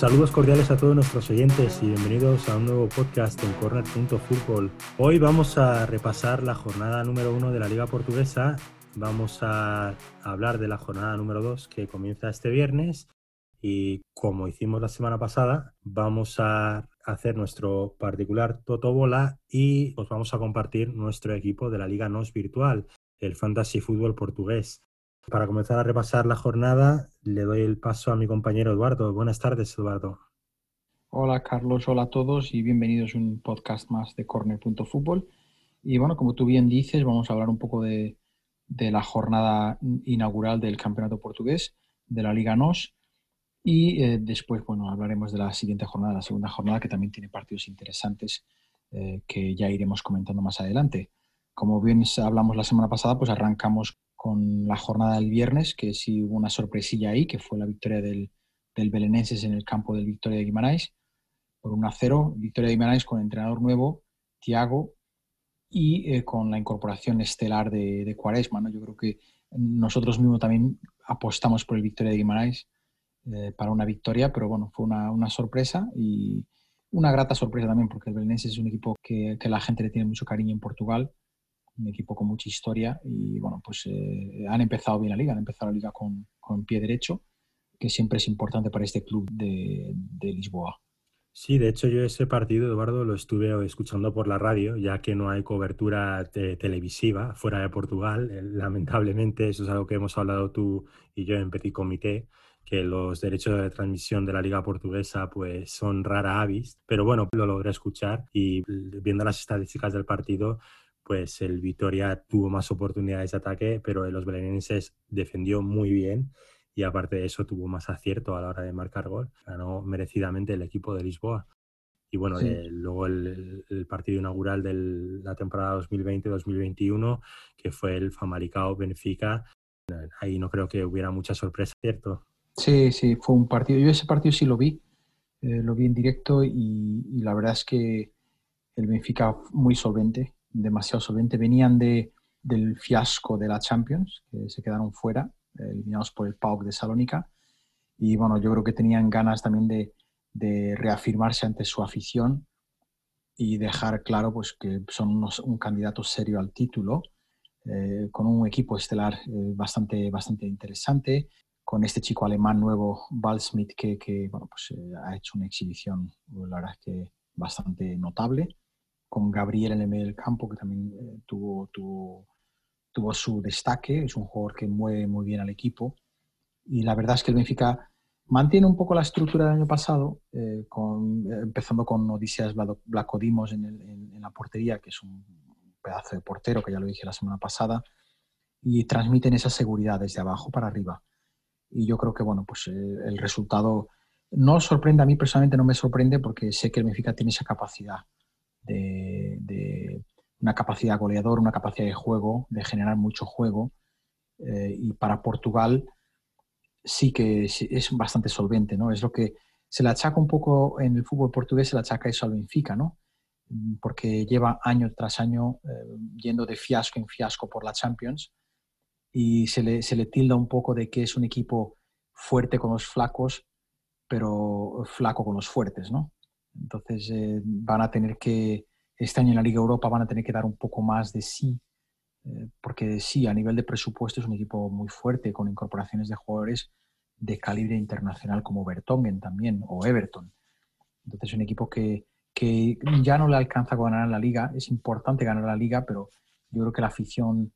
Saludos cordiales a todos nuestros oyentes y bienvenidos a un nuevo podcast en corner.football. Hoy vamos a repasar la jornada número uno de la Liga Portuguesa. Vamos a hablar de la jornada número dos que comienza este viernes y como hicimos la semana pasada, vamos a hacer nuestro particular Toto Bola y os vamos a compartir nuestro equipo de la Liga NOS virtual, el Fantasy Fútbol portugués. Para comenzar a repasar la jornada, le doy el paso a mi compañero Eduardo. Buenas tardes, Eduardo. Hola, Carlos. Hola a todos y bienvenidos a un podcast más de Corner.Fútbol. Y bueno, como tú bien dices, vamos a hablar un poco de, la jornada inaugural del Campeonato Portugués, de la Liga NOS. Y eh, después, bueno, hablaremos de la siguiente jornada, la segunda jornada, que también tiene partidos interesantes eh, que ya iremos comentando más adelante. Como bien hablamos la semana pasada, pues arrancamos con la jornada del viernes, que sí hubo una sorpresilla ahí, que fue la victoria del, del Belenenses en el campo del Victoria de Guimarães por 1-0. Victoria de Guimarães con entrenador nuevo, Tiago, y eh, con la incorporación estelar de, de Cuaresma. ¿no? Yo creo que nosotros mismos también apostamos por el Victoria de Guimarães eh, para una victoria, pero bueno, fue una, una, sorpresa y una grata sorpresa también, porque el Belenense es un equipo que, que, la gente le tiene mucho cariño en Portugal, un equipo con mucha historia y bueno, pues eh, han empezado bien la liga, han empezado la liga con, con pie derecho, que siempre es importante para este club de, de Lisboa. Sí, de hecho yo ese partido, Eduardo, lo estuve escuchando por la radio, ya que no hay cobertura te televisiva fuera de Portugal. Eh, lamentablemente, eso es algo que hemos hablado tú y yo en Petit Comité que los derechos de transmisión de la liga portuguesa pues son rara avis, pero bueno, lo logré escuchar y viendo las estadísticas del partido, pues el Vitoria tuvo más oportunidades de ataque, pero los belenenses defendió muy bien y aparte de eso tuvo más acierto a la hora de marcar gol. Ganó merecidamente el equipo de Lisboa. Y bueno, sí. eh, luego el, el, partido inaugural de la temporada 2020-2021, que fue el Famalicao Benfica, ahí no creo que hubiera mucha sorpresa, ¿cierto? Sí, sí, fue un partido. Yo ese partido sí lo vi, eh, lo vi en directo y, y, la verdad es que el Benfica muy solvente, demasiado solvente. Venían de, del fiasco de la Champions, que se quedaron fuera, eh, eliminados por el PAOK de Salónica. Y bueno, yo creo que tenían ganas también de, de reafirmarse ante su afición y dejar claro pues, que son unos, un candidato serio al título, eh, con un equipo estelar eh, bastante, bastante interesante con este chico alemán nuevo, Balsmith, que, que bueno, pues, ha hecho una exhibición, la verdad que bastante notable, con Gabriel en el medio del campo, que también eh, tuvo, tuvo, tuvo, su destaque, es un jugador que mueve muy bien al equipo, y la verdad es que el Benfica mantiene un poco la estructura del año pasado, eh, con, empezando con Odiseas Blacodimos en, en, en la portería, que es un pedazo de portero, que ya lo dije la semana pasada, y transmiten esa seguridad desde abajo para arriba. Y yo creo que bueno, pues eh, el resultado no sorprende, a mí personalmente no me sorprende porque sé que el Benfica tiene esa capacidad de, una capacidad goleador, una capacidad de juego, de generar mucho juego eh, y para Portugal sí que es bastante solvente, ¿no? Es lo que se le achaca un poco en el fútbol portugués, se le achaca eso al Benfica, ¿no? Porque lleva año tras año eh, yendo de fiasco en fiasco por la Champions y se le, se le tilda un poco de que es un equipo fuerte con los flacos, pero flaco con los fuertes, ¿no? Entonces eh, van a tener que, este año en la Liga Europa van a tener que dar un poco más de sí, eh, porque sí, a nivel de presupuesto es un equipo muy fuerte, con incorporaciones de jugadores de calibre internacional como Bertongen también, o Everton. Entonces es un equipo que, que ya no le alcanza a ganar la Liga, es importante ganar la Liga, pero yo creo que la afición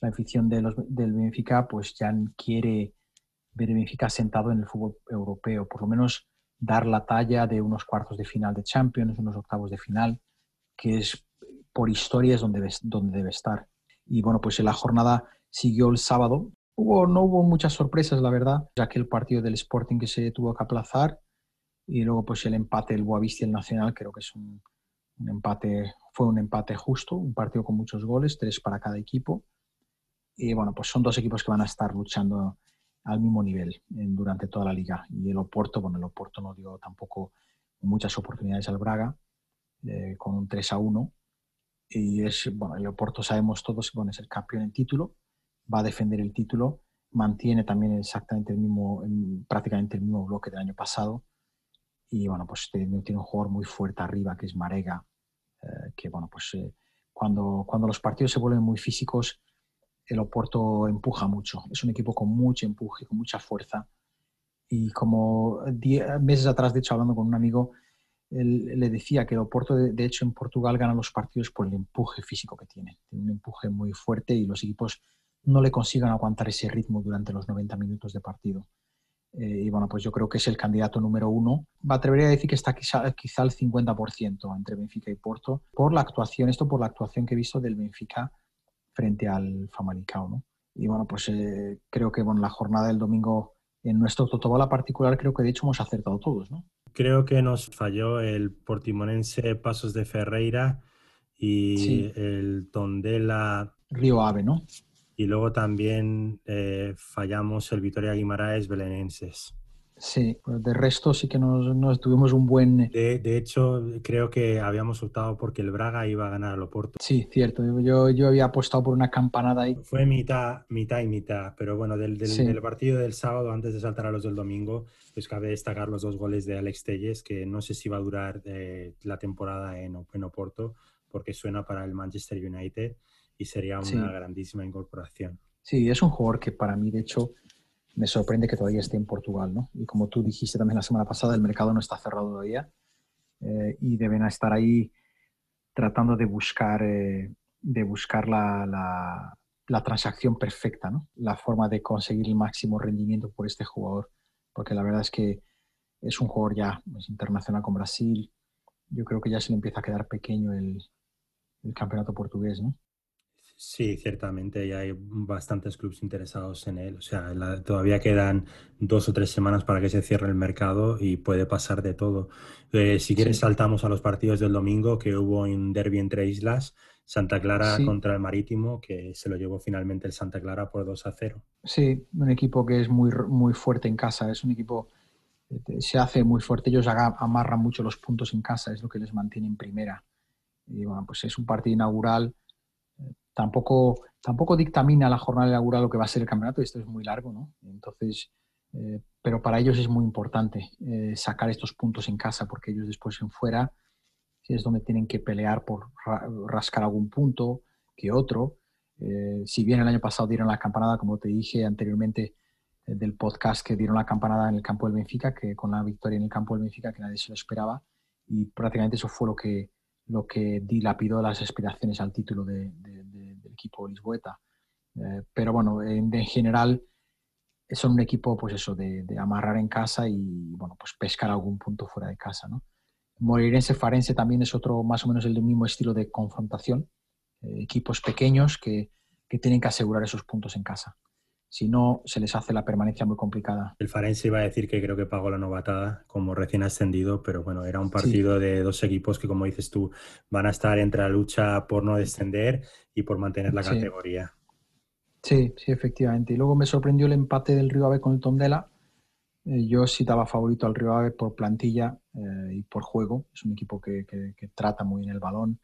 la afición de los, del Benfica pues ya quiere ver el Benfica sentado en el fútbol europeo, por lo menos dar la talla de unos cuartos de final de Champions, unos octavos de final, que es por historia es donde, debe estar. Y bueno, pues la jornada siguió el sábado. Hubo, no hubo muchas sorpresas, la verdad, ya que el partido del Sporting que se tuvo que aplazar y luego pues el empate del Boavista y el Nacional, creo que es un empate, fue un empate justo, un partido con muchos goles, tres para cada equipo. Y bueno, pues son dos equipos que van a estar luchando al mismo nivel durante toda la liga. Y el Oporto, bueno, el Oporto no dio tampoco muchas oportunidades al Braga, eh, con un 3 a 1. Y es, bueno, el Oporto sabemos todos, bueno, es el campeón en título, va a defender el título, mantiene también exactamente el mismo, prácticamente el mismo bloque del año pasado. Y bueno, pues tiene, tiene un jugador muy fuerte arriba que es Marega, que bueno, pues cuando, cuando los partidos se vuelven muy físicos, el Oporto empuja mucho. Es un equipo con mucho empuje, con mucha fuerza. Y como meses atrás, de hecho, hablando con un amigo, le decía que el Oporto, de, hecho, en Portugal gana los partidos por el empuje físico que tiene. Tiene un empuje muy fuerte y los equipos no le consigan aguantar ese ritmo durante los 90 minutos de partido. Eh, y bueno, pues yo creo que es el candidato número uno. Me atrevería a decir que está quizá, quizá al 50% entre Benfica y Porto, por la actuación, esto por la actuación que he visto del Benfica frente al Famalicao. ¿no? Y bueno, pues eh, creo que bueno, la jornada del domingo en nuestro Totobola particular creo que de hecho hemos acertado todos. ¿no? Creo que nos falló el portimonense Pasos de Ferreira y el Tondela... Río Ave, ¿no? Y luego también eh, fallamos el Vitoria Guimaraes Belenenses. Sí, pues de resto sí que nos, tuvimos un buen... De, de, hecho, creo que habíamos optado porque el Braga iba a ganar al Oporto. Sí, cierto. Yo, yo había apostado por una campanada ahí. Fue mitad, mitad y mitad, pero bueno, del, del, partido del sábado, antes de saltar a los del domingo, pues cabe destacar los dos goles de Alex Telles, que no sé si va a durar eh, la temporada en, en, Oporto, porque suena para el Manchester United y sería una grandísima incorporación. Sí, es un jugador que para mí, de hecho me sorprende que todavía esté en Portugal, ¿no? Y como tú dijiste también la semana pasada, el mercado no está cerrado todavía eh, y deben estar ahí tratando de buscar, eh, de buscar la, la, transacción perfecta, ¿no? La forma de conseguir el máximo rendimiento por este jugador, porque la verdad es que es un jugador ya es internacional con Brasil. Yo creo que ya se le empieza a quedar pequeño el, el campeonato portugués, ¿no? Sí, ciertamente, ya hay bastantes clubes interesados en él. O sea, todavía quedan dos o tres semanas para que se cierre el mercado y puede pasar de todo. Eh, si quieres, saltamos a los partidos del domingo, que hubo un derby entre islas, Santa Clara contra el Marítimo, que se lo llevó finalmente el Santa Clara por 2 a 0. Sí, un equipo que es muy, muy fuerte en casa, es un equipo que se hace muy fuerte, ellos amarran mucho los puntos en casa, es lo que les mantiene en primera. Y bueno, pues es un partido inaugural tampoco, tampoco dictamina la jornada inaugural lo que va a ser el campeonato, esto es muy largo, ¿no? Entonces, eh, pero para ellos es muy importante eh, sacar estos puntos en casa, porque ellos después en fuera es donde tienen que pelear por rascar algún punto que otro. Eh, si bien el año pasado dieron la campanada, como te dije anteriormente del podcast, que dieron la campanada en el campo del Benfica, que con la victoria en el campo del Benfica, que nadie se lo esperaba, y prácticamente eso fue lo que, lo que dilapidó las aspiraciones al título de, equipo lisboeta. Eh, pero bueno, en, general son un equipo pues eso, de, amarrar en casa y bueno, pues pescar algún punto fuera de casa. ¿no? Morirense Farense también es otro más o menos el mismo estilo de confrontación. Eh, equipos pequeños que, que tienen que asegurar esos puntos en casa si no, se les hace la permanencia muy complicada. El Farense iba a decir que creo que pagó la novatada como recién ascendido, pero bueno, era un partido de dos equipos que, como dices tú, van a estar entre la lucha por no descender y por mantener la categoría. Sí, sí, efectivamente. Y luego me sorprendió el empate del Río Ave con el Tondela. Eh, yo sí daba favorito al Río Ave por plantilla eh, y por juego. Es un equipo que, que trata muy bien el balón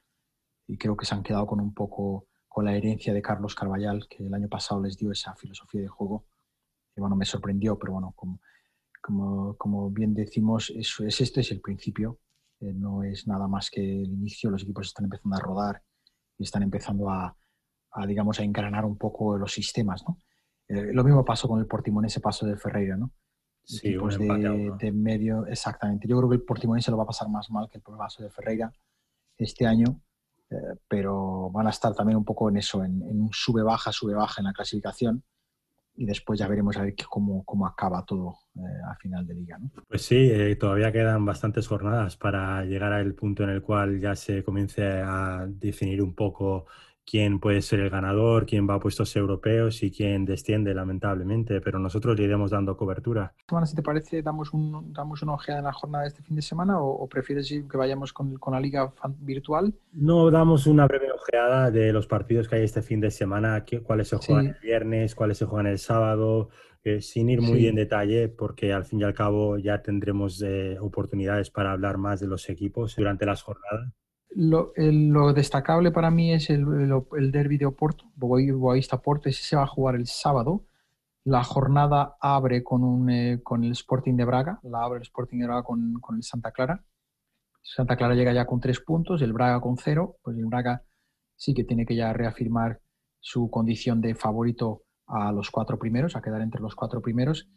y creo que se han quedado con un poco con la herencia de Carlos Carballal, que el año pasado les dio esa filosofía de juego. Y bueno, me sorprendió, pero bueno, como, como, como bien decimos, eso es, este es el principio, eh, no es nada más que el inicio, los equipos están empezando a rodar y están empezando a, a digamos, a engranar un poco los sistemas, ¿no? Eh, lo mismo pasó con el Portimonense paso de Ferreira, ¿no? Sí, un de, de, medio, exactamente. Yo creo que el Portimonense lo va a pasar más mal que el paso de Ferreira este año, eh, pero van a estar también un poco en eso, en, un sube-baja, sube-baja en la clasificación y después ya veremos a ver cómo, cómo acaba todo eh, a final de liga. ¿no? Pues sí, eh, todavía quedan bastantes jornadas para llegar al punto en el cual ya se comience a definir un poco quién puede ser el ganador, quién va a puestos europeos y quién desciende, lamentablemente, pero nosotros le iremos dando cobertura. si te parece, damos, un, damos una ojeada en la jornada de este fin de semana o, prefieres que vayamos con, con, la liga virtual? No, damos una breve ojeada de los partidos que hay este fin de semana, cuáles se juegan el viernes, cuáles se juegan el sábado, eh, sin ir muy en detalle, porque al fin y al cabo ya tendremos eh, oportunidades para hablar más de los equipos durante las jornadas. Lo, destacable para mí es el, el, derby de Oporto, Boavista Porto, ese se va a jugar el sábado La jornada abre eh, con el Sporting de Braga, la abre el Sporting de Braga con, con, el Santa Clara. Santa Clara llega ya con tres puntos, el Braga con cero, pues el Braga sí que tiene que ya reafirmar su condición de favorito a los cuatro primeros, a quedar entre los cuatro primeros.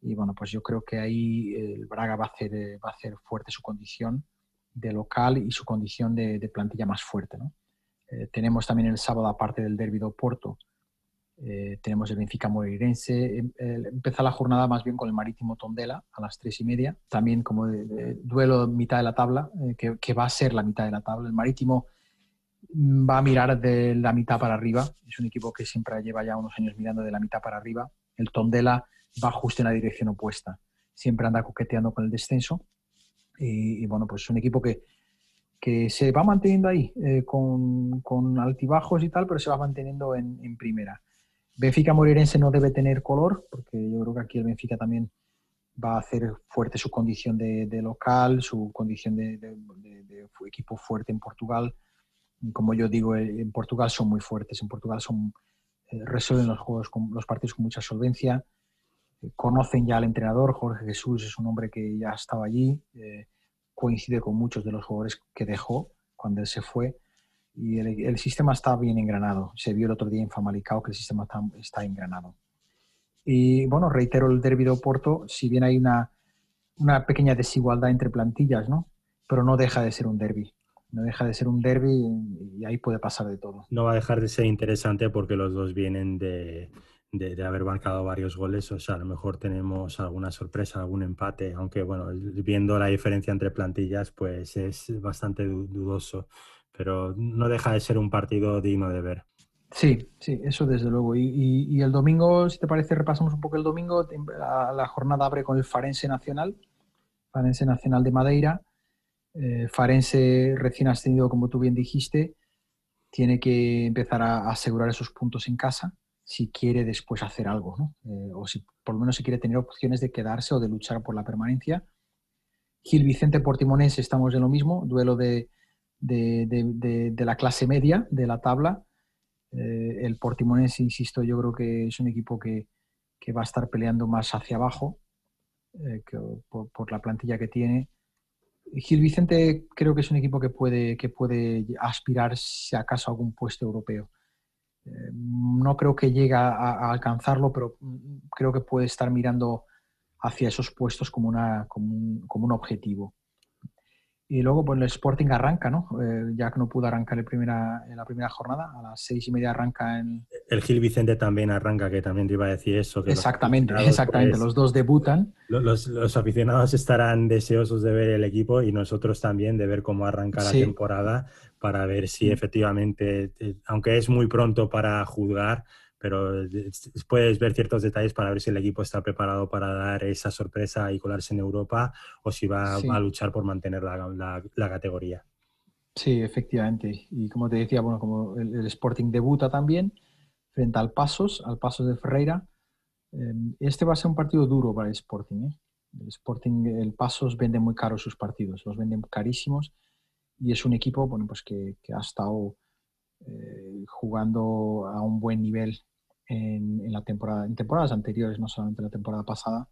Y bueno, pues yo creo que ahí el Braga va a hacer, eh, va a hacer fuerte su condición de local y su condición de, de plantilla más fuerte. Eh, tenemos también el sábado, aparte del Derby de Oporto, eh, tenemos el Benfica Moreirense. Em, empieza la jornada más bien con el Marítimo Tondela a las tres y media. También como de, duelo mitad de la tabla, eh, que, que, va a ser la mitad de la tabla. El Marítimo mm, va a mirar de la mitad para arriba. Es un equipo que siempre lleva ya unos años mirando de la mitad para arriba. El Tondela va justo en la dirección opuesta. Siempre anda coqueteando con el descenso. Y, bueno, pues es un equipo que, que se va manteniendo ahí, eh, con, con, altibajos y tal, pero se va manteniendo en, en primera. Benfica Morirense no debe tener color, porque yo creo que aquí el Benfica también va a hacer fuerte su condición de, de local, su condición de, equipo fuerte en Portugal. Como yo digo, eh, en Portugal son muy fuertes, en Portugal son, eh, resuelven los, juegos con, los partidos con mucha solvencia, conocen ya al entrenador, Jorge Jesús es un hombre que ya estaba allí, eh, coincide con muchos de los jugadores que dejó cuando él se fue y el, el, sistema está bien engranado. Se vio el otro día en Famalicao que el sistema está, está engranado. Y bueno, reitero el derbi de Oporto, si bien hay una, una, pequeña desigualdad entre plantillas, ¿no? Pero no deja de ser un derby. No deja de ser un derby y ahí puede pasar de todo. No va a dejar de ser interesante porque los dos vienen de, de, haber marcado varios goles. O sea, a lo mejor tenemos alguna sorpresa, algún empate, aunque bueno, viendo la diferencia entre plantillas, pues es bastante dudoso pero no deja de ser un partido digno de ver. Sí, sí, eso desde luego. Y, y, el domingo, si te parece, repasamos un poco el domingo. La, la jornada abre con el Farense Nacional, Farense Nacional de Madeira. Eh, Farense recién ascendido, como tú bien dijiste, tiene que empezar a, a, asegurar esos puntos en casa si quiere después hacer algo. Eh, o si por lo menos si quiere tener opciones de quedarse o de luchar por la permanencia. Gil Vicente Portimonense, estamos en lo mismo, duelo de, de, de, la clase media de la tabla. Eh, el Portimonense, insisto, yo creo que es un equipo que, que va a estar peleando más hacia abajo eh, por, por, la plantilla que tiene. Gil Vicente creo que es un equipo que puede, que puede aspirar, si acaso, a algún puesto europeo. Eh, no creo que llegue a, alcanzarlo, pero creo que puede estar mirando hacia esos puestos como, una, como, un, como un objetivo. Y luego, pues el Sporting arranca, ¿no? Eh, ya que no pudo arrancar el primera, en la primera jornada, a las seis y media arranca en... El Gil Vicente también arranca, que también te iba a decir eso. Que exactamente, los exactamente, pues, los dos debutan. Los, los, aficionados estarán deseosos de ver el equipo y nosotros también de ver cómo arranca la sí. temporada para ver si efectivamente, eh, aunque es muy pronto para juzgar, pero puedes ver ciertos detalles para ver si el equipo está preparado para dar esa sorpresa y colarse en Europa o si va, sí. a luchar por mantener la, la, la, categoría. Sí, efectivamente. Y como te decía, bueno, como el, el, Sporting debuta también frente al Pasos, al Pasos de Ferreira, eh, este va a ser un partido duro para el Sporting. ¿eh? El Sporting, el Pasos vende muy caro sus partidos, los venden carísimos y es un equipo, bueno, pues que, que ha estado eh, jugando a un buen nivel en, en, la temporada, en temporadas anteriores, no solamente la temporada pasada,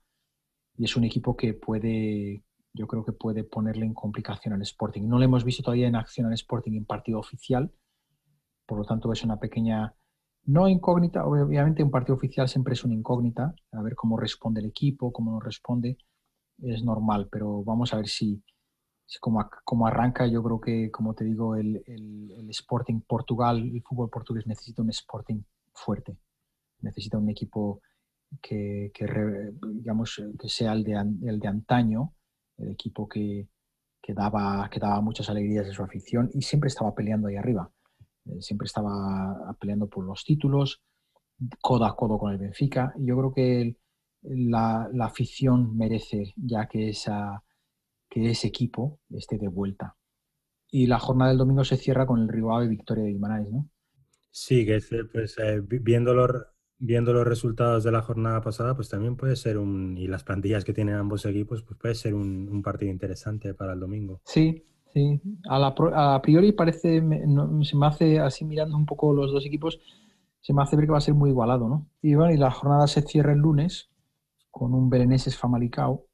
y es un equipo que puede, yo creo que puede ponerle en complicación al Sporting. No lo hemos visto todavía en acción al Sporting en partido oficial, por lo tanto es una pequeña, no incógnita, obviamente un partido oficial siempre es una incógnita, a ver cómo responde el equipo, cómo no responde, es normal, pero vamos a ver si como, como, arranca, yo creo que, como te digo, el, el, Sporting Portugal, el fútbol portugués necesita un Sporting fuerte necesita un equipo que, que digamos, que sea el de, el de antaño, el equipo que, que, daba, que daba muchas alegrías de su afición y siempre estaba peleando ahí arriba. Eh, siempre estaba peleando por los títulos, codo a codo con el Benfica. Yo creo que la, la, afición merece ya que, esa, que ese equipo esté de vuelta. Y la jornada del domingo se cierra con el Ave Victoria de Guimarães, ¿no? Sí, que pues eh, viéndolo viendo los resultados de la jornada pasada, pues también puede ser un, y las plantillas que tienen ambos equipos, pues puede ser un, un partido interesante para el domingo. Sí, sí. A, la, a priori parece, me, no, se me hace así mirando un poco los dos equipos, se me hace ver que va a ser muy igualado, ¿no? Y bueno, y la jornada se cierra el lunes con un Bereneses Famalicao.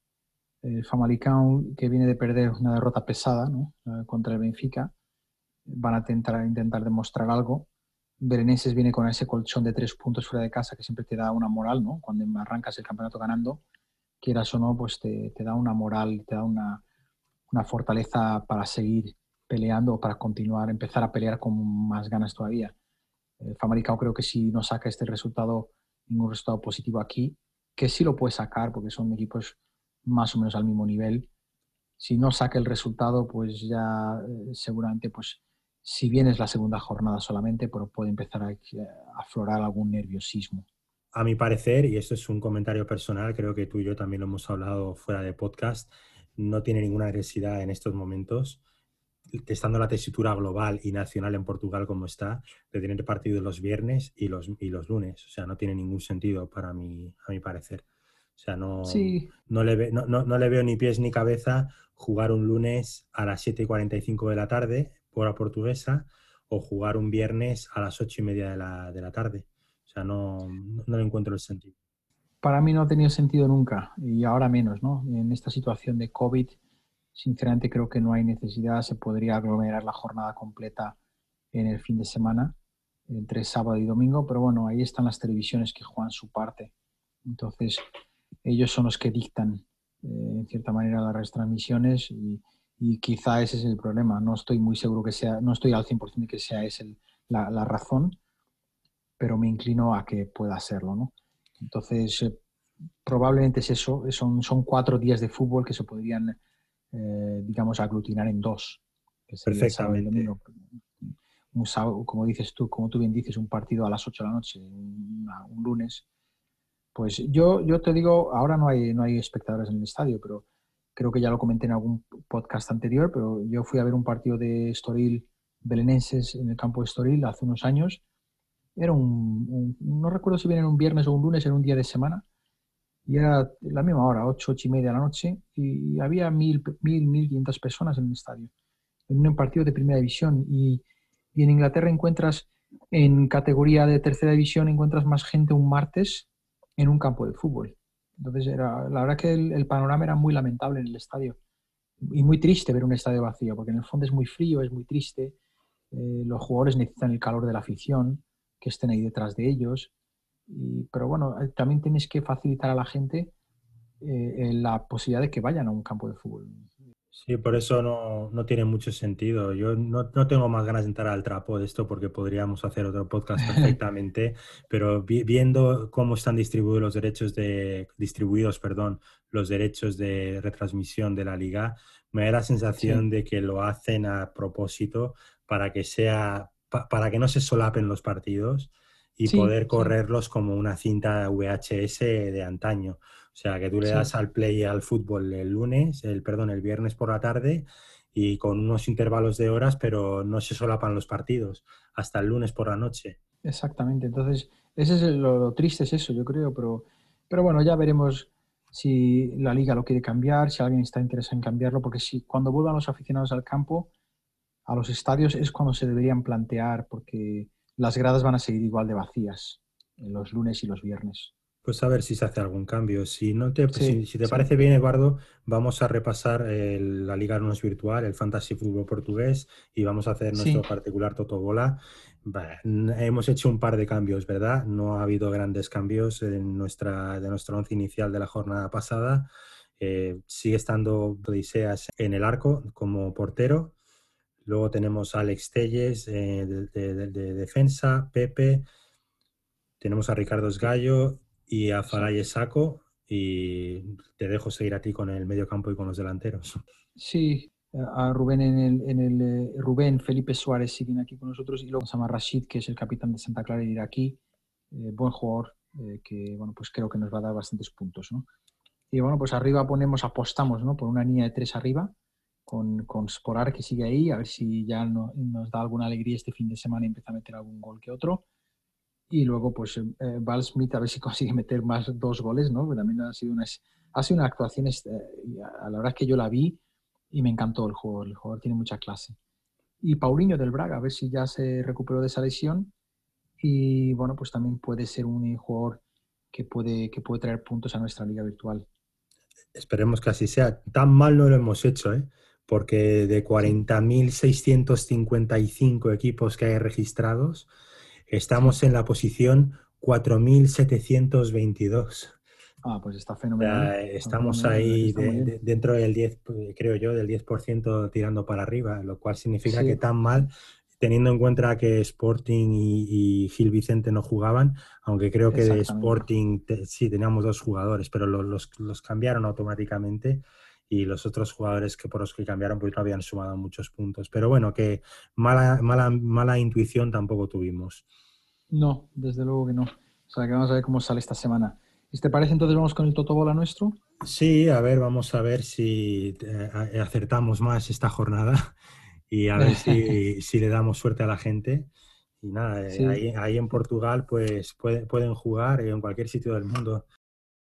El Famalicao que viene de perder una derrota pesada. Eh, contra el Benfica. Van a intentar, demostrar algo. Bereneses viene con ese colchón de tres puntos fuera de casa que siempre te da una moral, ¿no? Cuando arrancas el campeonato ganando, quieras o no, pues te, da una moral, te da una, una fortaleza para seguir peleando para continuar, empezar a pelear con más ganas todavía. Eh, Famalicao creo que si no saca este resultado, ningún resultado positivo aquí, que sí lo puede sacar porque son equipos más o menos al mismo nivel. Si no saca el resultado, pues ya eh, seguramente, pues si bien es la segunda jornada solamente, pero puede empezar a, aflorar algún nerviosismo. A mi parecer, y esto es un comentario personal, creo que tú y yo también lo hemos hablado fuera de podcast, no tiene ninguna necesidad en estos momentos estando la tesitura global y nacional en Portugal como está, de tener partidos los viernes y los, y los lunes. O sea, no tiene ningún sentido para mí, a mi parecer. O sea, no, no, le no, no, le veo ni pies ni cabeza jugar un lunes a las 7.45 de la tarde, hora portuguesa, o jugar un viernes a las 8 y media de la, de la tarde. O sea, no, no le encuentro el sentido. Para mí no ha tenido sentido nunca y ahora menos, ¿no? En esta situación de COVID Sinceramente creo que no hay necesidad, se podría aglomerar la jornada completa en el fin de semana, entre sábado y domingo, pero bueno, ahí están las televisiones que juegan su parte. Entonces, ellos son los que dictan, eh, en cierta manera, las retransmisiones y, quizá ese es el problema. No estoy muy seguro que sea, no estoy al 100% de que sea esa la, la, razón, pero me inclino a que pueda serlo, ¿no? Entonces, eh, probablemente es eso, son, son cuatro días de fútbol que se podrían eh, digamos, aglutinar en dos. Perfectamente. Un sábado, como dices tú, como tú bien dices, un partido a las 8 de la noche, un, lunes. Pues yo, yo te digo, ahora no hay, no hay espectadores en el estadio, pero creo que ya lo comenté en algún podcast anterior, pero yo fui a ver un partido de Estoril belenenses en el campo de Estoril hace unos años. Era un, no recuerdo si viene un viernes o un lunes, era un día de semana, y era la misma hora, ocho, ocho y media de la noche, y había mil, mil, mil quinientas personas en el estadio, en un partido de primera división. Y, y, en Inglaterra encuentras, en categoría de tercera división, encuentras más gente un martes en un campo de fútbol. Entonces, era, la verdad que el, panorama era muy lamentable en el estadio. Y muy triste ver un estadio vacío, porque en el fondo es muy frío, es muy triste. Eh, los jugadores necesitan el calor de la afición, que estén ahí detrás de ellos pero bueno, eh, también tienes que facilitar a la gente eh, la posibilidad de que vayan a un campo de fútbol. Sí, por eso no, no tiene mucho sentido. Yo no, no, tengo más ganas de entrar al trapo de esto porque podríamos hacer otro podcast perfectamente, pero viendo cómo están distribuidos los derechos de distribuidos, perdón, los derechos de retransmisión de la liga, me da la sensación de que lo hacen a propósito para que sea para que no se solapen los partidos y poder correrlos como una cinta VHS de antaño. O sea, que tú le das al play al fútbol el lunes, el perdón, el viernes por la tarde y con unos intervalos de horas, pero no se solapan los partidos hasta el lunes por la noche. Exactamente. Entonces, ese es lo, triste es eso, yo creo, pero pero bueno, ya veremos si la liga lo quiere cambiar, si alguien está interesado en cambiarlo, porque si cuando vuelvan los aficionados al campo, a los estadios es cuando se deberían plantear, porque las gradas van a seguir igual de vacías los lunes y los viernes. Pues a ver si se hace algún cambio. Si, no te, si, te parece bien, Eduardo, vamos a repasar la Liga No Virtual, el Fantasy Fútbol Portugués, y vamos a hacer nuestro particular Totobola. hemos hecho un par de cambios, ¿verdad? No ha habido grandes cambios en nuestra, de nuestro once inicial de la jornada pasada. Eh, sigue estando Odiseas en el arco como portero. Luego tenemos a Alex Telles eh, de, defensa, Pepe, tenemos a Ricardo Esgallo y a Faray Saco y te dejo seguir a ti con el medio campo y con los delanteros. Sí, a Rubén en el, en el eh, Rubén, Felipe Suárez siguen aquí con nosotros y luego a Rashid, que es el capitán de Santa Clara y de aquí, eh, buen jugador que bueno pues creo que nos va a dar bastantes puntos, ¿no? Y bueno, pues arriba ponemos, apostamos, ¿no? Por una línea de tres arriba, con, con Sporar que sigue ahí, a ver si ya no, nos da alguna alegría este fin de semana y empieza a meter algún gol que otro. Y luego, pues, eh, Val Smith a ver si consigue meter más dos goles, ¿no? Porque también ha sido una, ha sido una actuación, este, a la verdad es que yo la vi y me encantó el juego, el jugador tiene mucha clase. Y Paulinho del Braga, a ver si ya se recuperó de esa lesión y bueno, pues también puede ser un jugador que puede, que puede traer puntos a nuestra liga virtual. Esperemos que así sea. Tan mal no lo hemos hecho, ¿eh? porque de 40.655 equipos que hay registrados, estamos en la posición 4.722. Ah, pues está fenomenal. estamos ahí dentro del 10, creo yo, del 10% tirando para arriba, lo cual significa que tan mal, teniendo en cuenta que Sporting y, Gil Vicente no jugaban, aunque creo que de Sporting sí teníamos dos jugadores, pero los, los cambiaron automáticamente y los otros jugadores que por los que cambiaron pues no habían sumado muchos puntos. Pero bueno, que mala, mala, mala intuición tampoco tuvimos. No, desde luego que no. O sea, que vamos a ver cómo sale esta semana. ¿Y te parece entonces vamos con el Totobola nuestro? Sí, a ver, vamos a ver si eh, acertamos más esta jornada y a ver si, si le damos suerte a la gente. Y nada, eh, ahí, en Portugal pues pueden jugar en cualquier sitio del mundo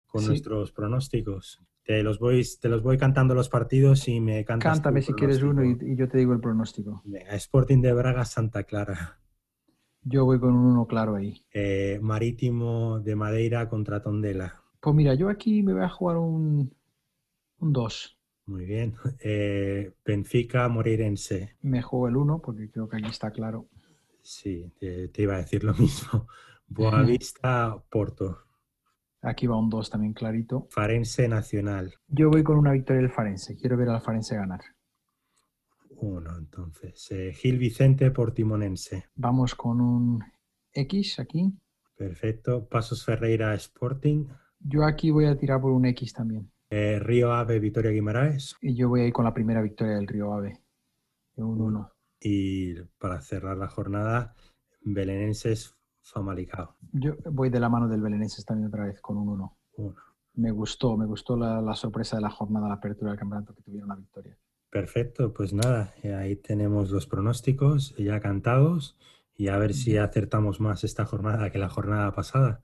con nuestros pronósticos. Te los, voy, te los voy cantando los partidos y me cantas. Cántame si quieres uno y, yo te digo el pronóstico. Sporting de Braga, Santa Clara. Yo voy con un uno claro ahí. Eh, Marítimo de Madeira contra Tondela. Pues mira, yo aquí me voy a jugar un 2. Muy bien. Eh, Benfica, Moreirense. Me juego el 1 porque creo que aquí está claro. Sí, te, te iba a decir lo mismo. Boavista, Porto. Aquí va un 2 también clarito. Farense Nacional. Yo voy con una victoria del Farense. Quiero ver al Farense ganar. Uno, entonces. Eh, Gil Vicente Portimonense. Vamos con un X aquí. Perfecto. Pasos Ferreira Sporting. Yo aquí voy a tirar por un X también. Eh, Río Ave Victoria Guimaraes. Y yo voy a ir con la primera victoria del Río Ave. un 1. Y para cerrar la jornada, Belenenses Famalicao. Yo voy de la mano del Belenenses también otra vez con un 1. Me gustó, me gustó la, sorpresa de la jornada, la apertura del campeonato que tuvieron la victoria. Perfecto, pues nada, eh, ahí tenemos los pronósticos ya cantados y a ver si acertamos más esta jornada que la jornada pasada.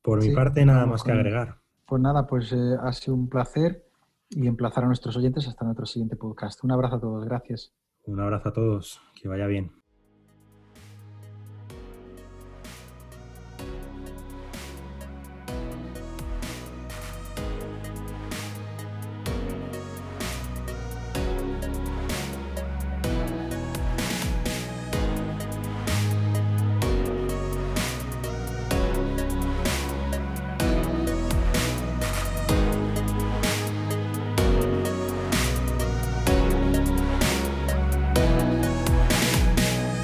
Por mi parte, nada más que agregar. Pues nada, pues eh, ha sido un placer y emplazar a nuestros oyentes hasta nuestro siguiente podcast. Un abrazo a todos, gracias. Un abrazo a todos, que vaya bien.